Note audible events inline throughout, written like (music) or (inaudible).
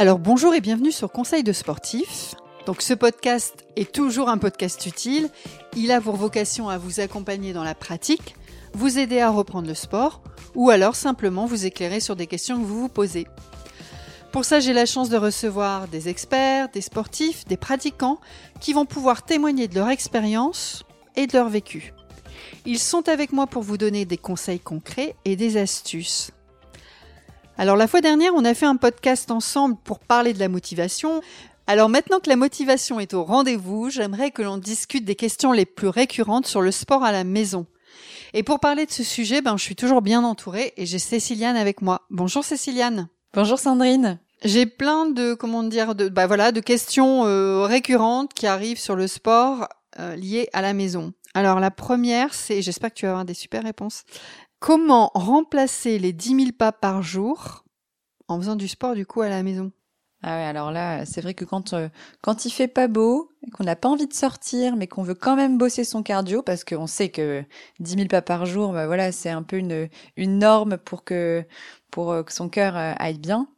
Alors bonjour et bienvenue sur Conseil de sportif. Donc ce podcast est toujours un podcast utile. Il a pour vocation à vous accompagner dans la pratique, vous aider à reprendre le sport ou alors simplement vous éclairer sur des questions que vous vous posez. Pour ça, j'ai la chance de recevoir des experts, des sportifs, des pratiquants qui vont pouvoir témoigner de leur expérience et de leur vécu. Ils sont avec moi pour vous donner des conseils concrets et des astuces. Alors la fois dernière, on a fait un podcast ensemble pour parler de la motivation. Alors maintenant que la motivation est au rendez-vous, j'aimerais que l'on discute des questions les plus récurrentes sur le sport à la maison. Et pour parler de ce sujet, ben, je suis toujours bien entourée et j'ai Céciliane avec moi. Bonjour Céciliane. Bonjour Sandrine. J'ai plein de comment dire de bah voilà de questions euh, récurrentes qui arrivent sur le sport euh, lié à la maison. Alors la première, c'est j'espère que tu vas avoir des super réponses. Comment remplacer les 10 000 pas par jour en faisant du sport du coup à la maison? Ah ouais, alors là, c'est vrai que quand euh, quand il fait pas beau, qu'on n'a pas envie de sortir, mais qu'on veut quand même bosser son cardio, parce qu'on sait que 10 000 pas par jour, bah voilà, c'est un peu une une norme pour que pour euh, que son cœur euh, aille bien.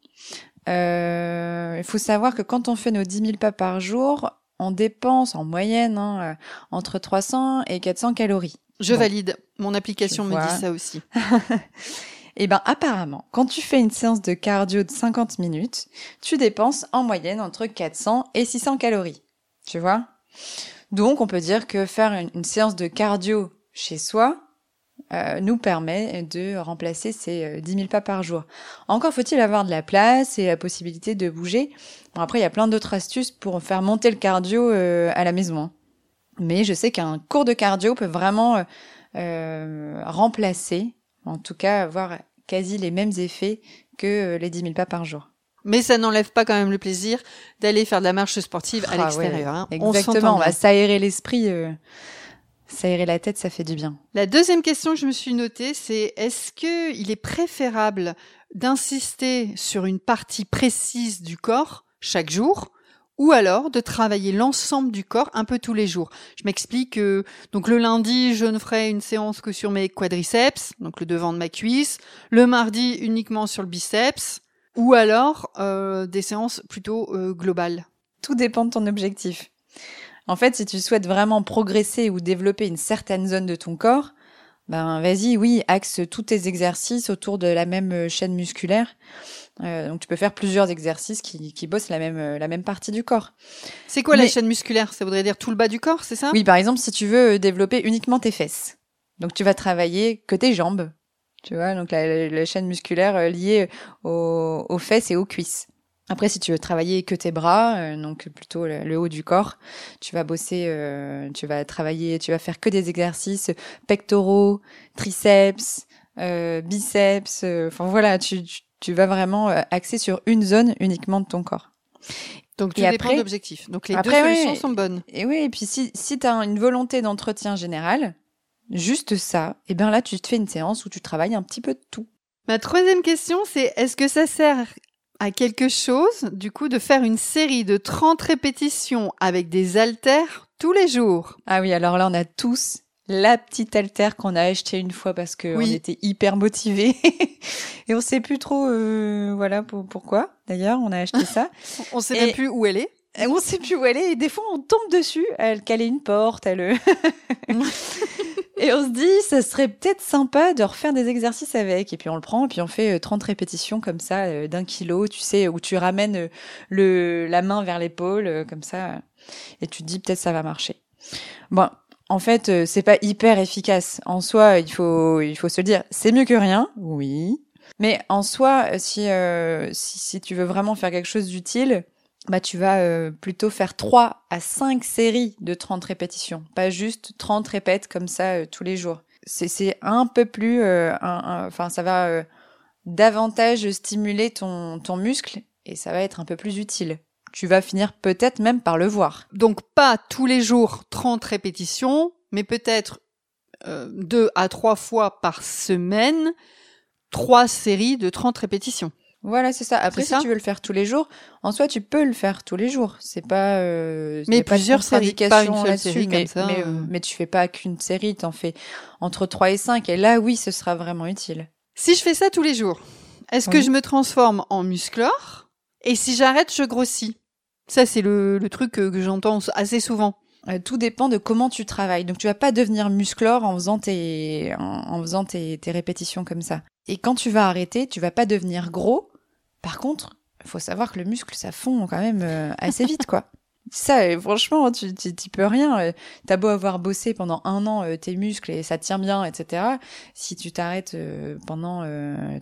Euh, il faut savoir que quand on fait nos 10 000 pas par jour, on dépense en moyenne hein, entre 300 et 400 calories. Je valide. Mon application me dit ça aussi. (laughs) Eh ben apparemment, quand tu fais une séance de cardio de 50 minutes, tu dépenses en moyenne entre 400 et 600 calories. Tu vois? Donc on peut dire que faire une, séance de cardio chez soi euh, nous permet de remplacer ces 10 euh, 000 pas par jour. Encore faut-il avoir de la place et la possibilité de bouger. Bon, après, il y a plein d'autres astuces pour faire monter le cardio euh, à la maison. Hein. Mais je sais qu'un cours de cardio peut vraiment remplacer en tout cas avoir quasi les mêmes effets que euh, les 10 000 pas par jour. Mais ça n'enlève pas quand même le plaisir d'aller faire de la marche sportive à ah l'extérieur. Hein. Exactement, on, va s'aérer l'esprit, euh, s'aérer la tête, ça fait du bien. La deuxième question que je me suis notée, c'est est-ce que il est préférable d'insister sur une partie précise du corps chaque jour ou alors de travailler l'ensemble du corps un peu tous les jours. Je m'explique. donc le lundi, je ne ferai une séance que sur mes quadriceps, donc le devant de ma cuisse. Le mardi, uniquement sur le biceps. Ou alors euh, des séances plutôt euh, globales. Tout dépend de ton objectif. En fait, si tu souhaites vraiment progresser ou développer une certaine zone de ton corps, ben vas-y, oui, axe tous tes exercices autour de la même euh, chaîne musculaire. Euh, donc tu peux faire plusieurs exercices qui, qui bossent la même euh, la même partie du corps. C'est quoi la chaîne musculaire? Ça voudrait dire tout le bas du corps, c'est ça? Oui, par exemple, si tu veux développer uniquement tes fesses, donc tu vas travailler que tes jambes. Tu vois, donc la, chaîne musculaire liée aux, aux fesses et aux cuisses. Après, si tu veux travailler que tes bras, euh, donc plutôt le, haut du corps, tu vas bosser, euh, tu vas travailler, tu vas faire que des exercices pectoraux, triceps, euh, biceps. enfin voilà, tu, tu, vas vraiment axer sur une zone uniquement de ton corps. Donc tu dépends d'objectifs. Donc les deux solutions sont bonnes. Et oui, et puis si, si tu as une volonté d'entretien général, juste ça, et eh bien là tu te fais une séance où tu travailles un petit peu de tout. Ma troisième question, c'est est-ce que ça sert à quelque chose, du coup, de faire une série de 30 répétitions avec des haltères tous les jours. Ah oui, alors là, on a tous la petite haltère qu'on a achetée une fois parce qu'on était hyper motivés. (laughs) et on sait plus trop, euh, voilà, pourquoi. D'ailleurs, on a acheté ça. (laughs) on sait même plus où elle est. On sait plus où elle est et des fois on tombe dessus, elle calait une porte, elle. (laughs) Et on se dit, ça serait peut-être sympa de refaire des exercices avec. Et puis on le prend, et puis on fait 30 euh, répétitions comme ça, euh, d'un kilo, tu sais, où tu ramènes euh, le, la main vers l'épaule, comme ça. Et tu te dis, peut-être ça va marcher. Bon, en fait, c'est pas hyper efficace. En soi, il faut, il faut se le dire, c'est mieux que rien, oui. Mais en soi, si, si, si tu veux vraiment faire quelque chose d'utile, bah tu vas euh, plutôt faire 3 à 5 séries de 30 répétitions, pas juste 30 répètes comme ça euh, tous les jours. C'est un peu plus euh, enfin ça va davantage stimuler ton ton muscle et ça va être un peu plus utile. Tu vas finir peut-être même par le voir. Donc pas tous les jours 30 répétitions, mais peut-être deux à trois fois par semaine, trois séries de 30 répétitions. Voilà, c'est ça. Après, si tu veux le faire tous les jours, en soi, tu peux le faire tous les jours. C'est pas. Euh, mais plusieurs séries, pas une seule série mais, comme ça. Mais, euh, mais, tu fais pas qu'une série, t'en fais entre 3 et 5. Et là, oui, ce sera vraiment utile. Si je fais ça tous les jours, est-ce que je me transforme en musclore? Et si j'arrête, je grossis. Ça, c'est le, le truc que, que j'entends assez souvent. Euh, tout dépend de comment tu travailles. Donc tu vas pas devenir musclore en faisant tes en, faisant tes, tes, répétitions comme ça. Et quand tu vas arrêter, tu vas pas devenir gros. Par contre, il faut savoir que le muscle ça fond quand même euh, assez vite quoi. (laughs) Ça, euh, franchement, tu, tu, peux rien. T'as beau avoir bossé pendant un an tes muscles et ça tient bien, etc. Si tu t'arrêtes pendant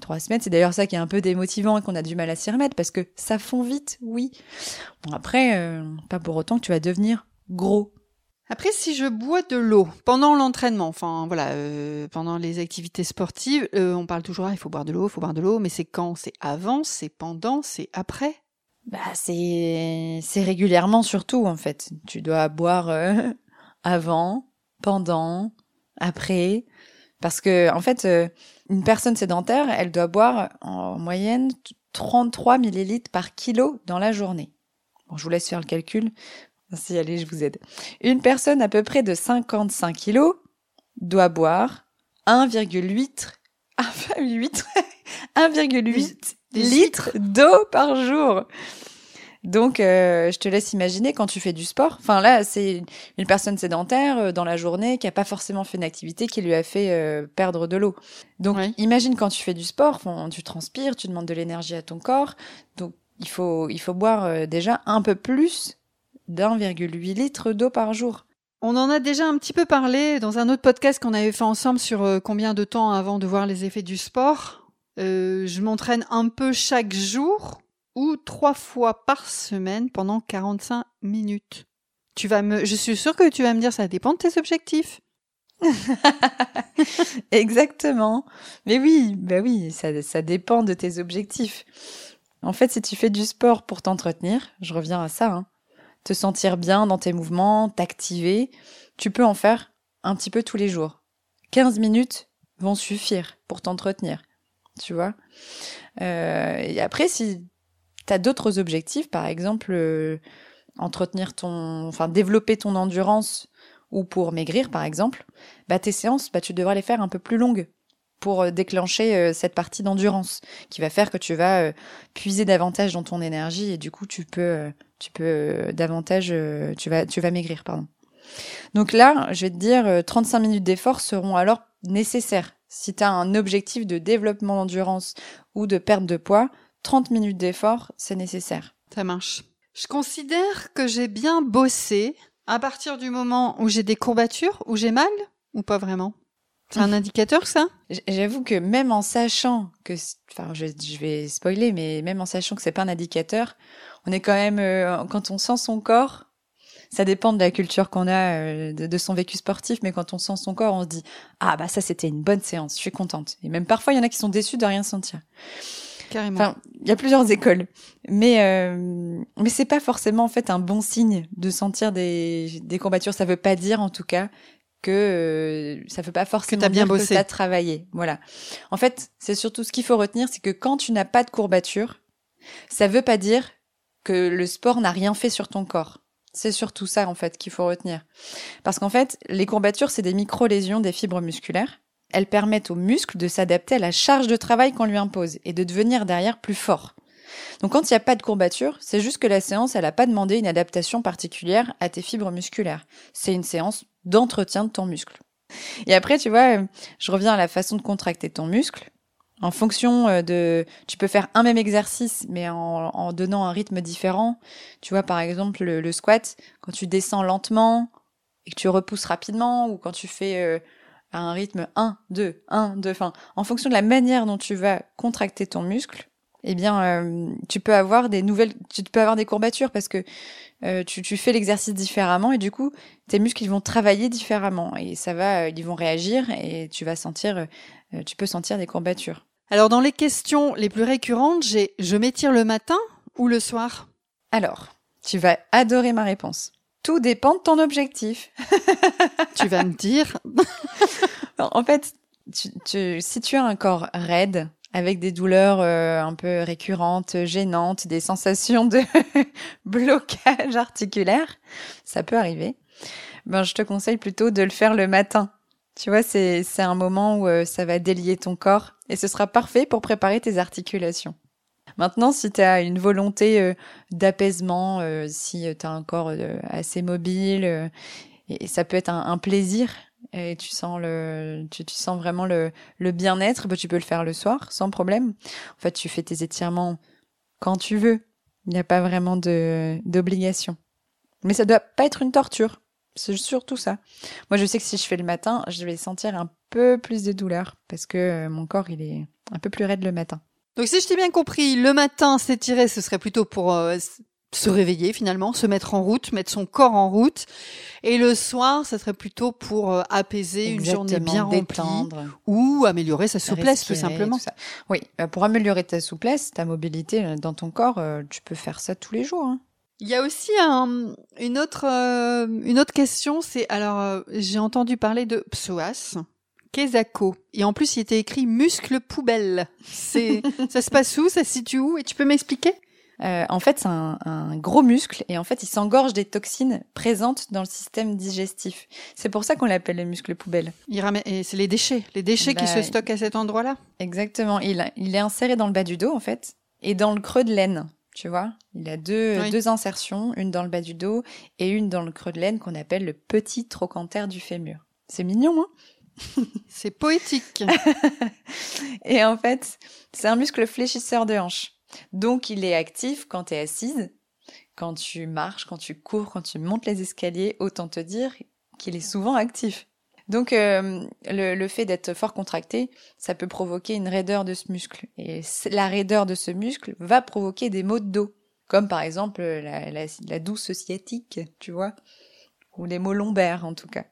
trois semaines, c'est d'ailleurs ça qui est un peu démotivant et qu'on a du mal à s'y remettre parce que ça fond vite, oui. Bon après, pas pour autant que tu vas devenir gros. Après, si je bois de l'eau pendant l'entraînement, enfin voilà, euh, pendant les activités sportives, euh, on parle toujours, ah, il faut boire de l'eau, il faut boire de l'eau, mais c'est quand? C'est avant, c'est pendant, c'est après? Bah c'est c'est régulièrement surtout en fait. Tu dois boire euh, (laughs) avant, pendant, après, parce que en fait, une personne sédentaire, elle doit boire en moyenne 33 millilitres par kilo dans la journée. Bon, je vous laisse faire le calcul. Si, allez, je vous aide. Une personne à peu près de 55 kilos doit boire 1,8 1,8 (laughs) litres d'eau par jour. Donc, euh, je te laisse imaginer quand tu fais du sport. Enfin, là, c'est une personne sédentaire euh, dans la journée qui a pas forcément fait une activité qui lui a fait euh, perdre de l'eau. Donc, imagine quand tu fais du sport, tu transpires, tu demandes de l'énergie à ton corps. Donc, il faut, il faut boire déjà un peu plus d'1,8 litre d'eau par jour. On en a déjà un petit peu parlé dans un autre podcast qu'on avait fait ensemble sur euh, combien de temps avant de voir les effets du sport. Euh, je m'entraîne un peu chaque jour ou trois fois par semaine pendant 45 minutes. Tu vas me, je suis sûre que tu vas me dire ça dépend de tes objectifs. (laughs) Exactement. Mais oui, bah oui, ça, ça dépend de tes objectifs. En fait, si tu fais du sport pour t'entretenir, je reviens à ça, hein, te sentir bien dans tes mouvements, t'activer, tu peux en faire un petit peu tous les jours. 15 minutes vont suffire pour t'entretenir, tu vois. Euh, et après, si tu as d'autres objectifs, par exemple, euh, entretenir ton, enfin, développer ton endurance ou pour maigrir, par exemple, bah, tes séances, bah, tu devras les faire un peu plus longues pour euh, déclencher euh, cette partie d'endurance qui va faire que tu vas euh, puiser davantage dans ton énergie et du coup tu peux tu peux davantage tu vas tu vas maigrir pardon. Donc là, je vais te dire 35 minutes d'effort seront alors nécessaires. Si tu as un objectif de développement d'endurance ou de perte de poids, 30 minutes d'effort, c'est nécessaire. Ça marche. Je considère que j'ai bien bossé à partir du moment où j'ai des courbatures, où j'ai mal ou pas vraiment? C'est un indicateur, ça? J'avoue que même en sachant que, enfin, je, vais spoiler, mais même en sachant que c'est pas un indicateur, on est quand même, euh, quand on sent son corps, ça dépend de la culture qu'on a, euh, de, son vécu sportif, mais quand on sent son corps, on se dit ah bah ça c'était une bonne séance, je suis contente. Et même parfois il y en a qui sont déçus de rien sentir. Carrément. Enfin, il y a plusieurs écoles, mais euh, mais c'est pas forcément en fait un bon signe de sentir des des courbatures. Ça veut pas dire en tout cas que euh, ça veut pas forcément que as bien dire bossé. que as travaillé. Voilà. En fait, c'est surtout ce qu'il faut retenir, c'est que quand tu n'as pas de courbature, ça veut pas dire que le sport n'a rien fait sur ton corps. C'est surtout ça en fait qu'il faut retenir. Parce qu'en fait, les courbatures, c'est des micro-lésions des fibres musculaires. Elles permettent aux muscles de s'adapter à la charge de travail qu'on lui impose et de devenir derrière plus fort. Donc quand il n'y a pas de courbature, c'est juste que la séance, elle n'a pas demandé une adaptation particulière à tes fibres musculaires. C'est une séance d'entretien de ton muscle. Et après, tu vois, euh, je reviens à la façon de contracter ton muscle. En fonction euh, de, tu peux faire un même exercice, mais en, donnant un rythme différent. Tu vois, par exemple, le, squat, quand tu descends lentement et que tu repousses rapidement, ou quand tu fais euh, à un rythme 1, 2, 1, 2, enfin, en fonction de la manière dont tu vas contracter ton muscle, eh bien, euh, tu peux avoir des nouvelles, tu peux avoir des courbatures parce que euh, tu, tu, fais l'exercice différemment et du coup, tes muscles ils vont travailler différemment et ça va, euh, ils vont réagir et tu vas sentir, tu peux sentir des courbatures. Alors, dans les questions les plus récurrentes, j'ai je m'étire le matin ou le soir? Alors, tu vas adorer ma réponse. Tout dépend de ton objectif. (laughs) tu vas me dire. en fait, tu, tu, si tu as un corps raide, avec des douleurs euh, un peu récurrentes, gênantes, des sensations de (laughs) blocage articulaire, ça peut arriver. Ben, je te conseille plutôt de le faire le matin. Tu vois, c'est, un moment où euh, ça va délier ton corps et ce sera parfait pour préparer tes articulations. Maintenant, si tu as une volonté euh, d'apaisement, euh, si tu as un corps assez mobile, et, ça peut être un, plaisir, et tu sens le, tu, sens vraiment le, le bien-être, bah, tu peux le faire le soir sans problème. En fait, tu fais tes étirements quand tu veux. Il n'y a pas vraiment de d'obligation. Mais ça doit pas être une torture. C'est surtout ça. Moi, je sais que si je fais le matin, je vais sentir un peu plus de douleur parce que euh, mon corps, il est un peu plus raide le matin. Donc, si je t'ai bien compris, le matin, s'étirer, ce serait plutôt pour euh, se réveiller finalement, se mettre en route, mettre son corps en route. Et le soir, ça serait plutôt pour euh, apaiser une journée bien remplie ou améliorer sa souplesse tout simplement. oui, pour améliorer ta souplesse, ta mobilité dans ton corps, tu peux faire ça tous les jours. Hein. Il y a aussi un, une autre euh, une autre question, c'est alors euh, j'ai entendu parler de psoas, Kezako, et en plus il était écrit muscle poubelle. C'est (laughs) ça se passe où, ça se situe où, et tu peux m'expliquer? Euh, en fait, c'est un, un, gros muscle et en fait, il s'engorge des toxines présentes dans le système digestif. C'est pour ça qu'on l'appelle le muscle poubelle. Il ramène, et c'est les déchets, les déchets qui bah, se stockent à cet endroit-là. Exactement. Il, il est inséré dans le bas du dos en fait et dans le creux de l'aine tu vois. Il a deux, deux insertions, une dans le bas du dos et une dans le creux de l'aine qu'on appelle le petit trochanter du fémur. C'est mignon, hein? C'est poétique. (laughs) et en fait, c'est un muscle fléchisseur de hanche. Donc, il est actif quand tu es assise, quand tu marches, quand tu cours, quand tu montes les escaliers. Autant te dire qu'il est souvent actif. Donc euh, le, fait d'être fort contracté, ça peut provoquer une raideur de ce muscle. Et la raideur de ce muscle va provoquer des maux de dos, comme par exemple la, douce sciatique, tu vois, ou les maux lombaires en tout cas.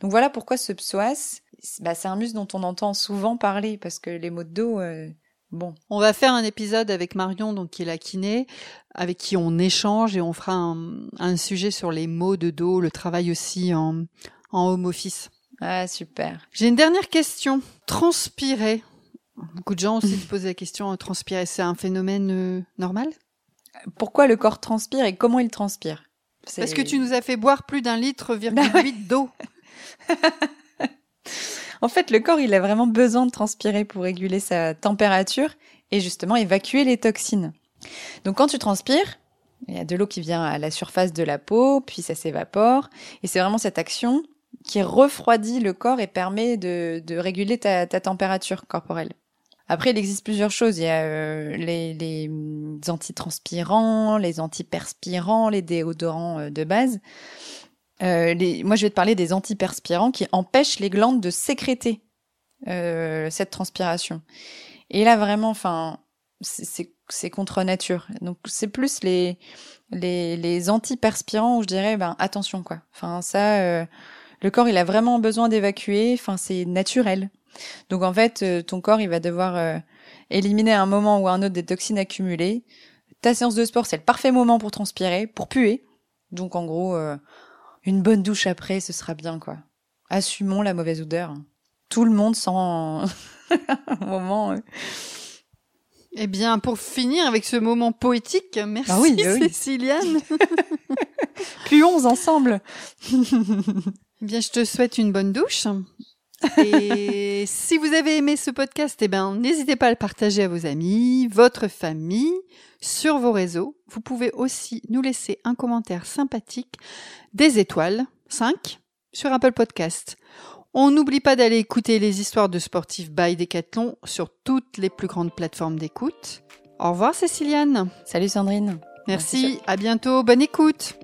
Donc voilà pourquoi ce psoas, bah, c'est un muscle dont on entend souvent parler, parce que les maux de dos... Euh, bon. On va faire un épisode avec Marion, donc qui est la kiné, avec qui on échange et on fera un, sujet sur les maux de dos, le travail aussi en, en home office. Ah, super. J'ai une dernière question. Transpirer. Beaucoup de gens aussi se posent la question, transpirer, c'est un phénomène euh, normal? Pourquoi le corps transpire et comment il transpire? Parce que tu nous as fait boire plus d'un litre virgule d'eau. (laughs) (laughs) en fait, le corps, il a vraiment besoin de transpirer pour réguler sa température et justement évacuer les toxines. Donc quand tu transpires, il y a de l'eau qui vient à la surface de la peau, puis ça s'évapore. Et c'est vraiment cette action qui refroidit le corps et permet de, de réguler ta, ta, température corporelle. Après, il existe plusieurs choses. Il y a euh, les, les antitranspirants, les antiperspirants, les déodorants euh, de base. Euh, moi, je vais te parler des antiperspirants qui empêchent les glandes de sécréter euh, cette transpiration. Et là, vraiment, enfin, c'est contre nature. Donc, c'est plus les, les, les antiperspirants où je dirais, ben, attention, quoi. Enfin, ça, le corps, il a vraiment besoin d'évacuer. Enfin, c'est naturel. Donc en fait, euh, ton corps, il va devoir euh, éliminer à un moment ou à un autre des toxines accumulées. Ta séance de sport, c'est le parfait moment pour transpirer, pour puer. Donc en gros, euh, une bonne douche après, ce sera bien quoi. Assumons la mauvaise odeur. Tout le monde sent (laughs) un moment. Eh bien, pour finir avec ce moment poétique, merci ah oui, bah Céciliane. (laughs) Puons ensemble. (laughs) Eh bien, je te souhaite une bonne douche. (laughs) Et si vous avez aimé ce podcast, eh ben, n'hésitez pas à le partager à vos amis, votre famille, sur vos réseaux. Vous pouvez aussi nous laisser un commentaire sympathique, des étoiles, 5, sur Apple Podcast. On n'oublie pas d'aller écouter les histoires de sportifs by Decathlon sur toutes les plus grandes plateformes d'écoute. Au revoir Céciliane. Salut Sandrine. Merci, à bientôt, bonne écoute.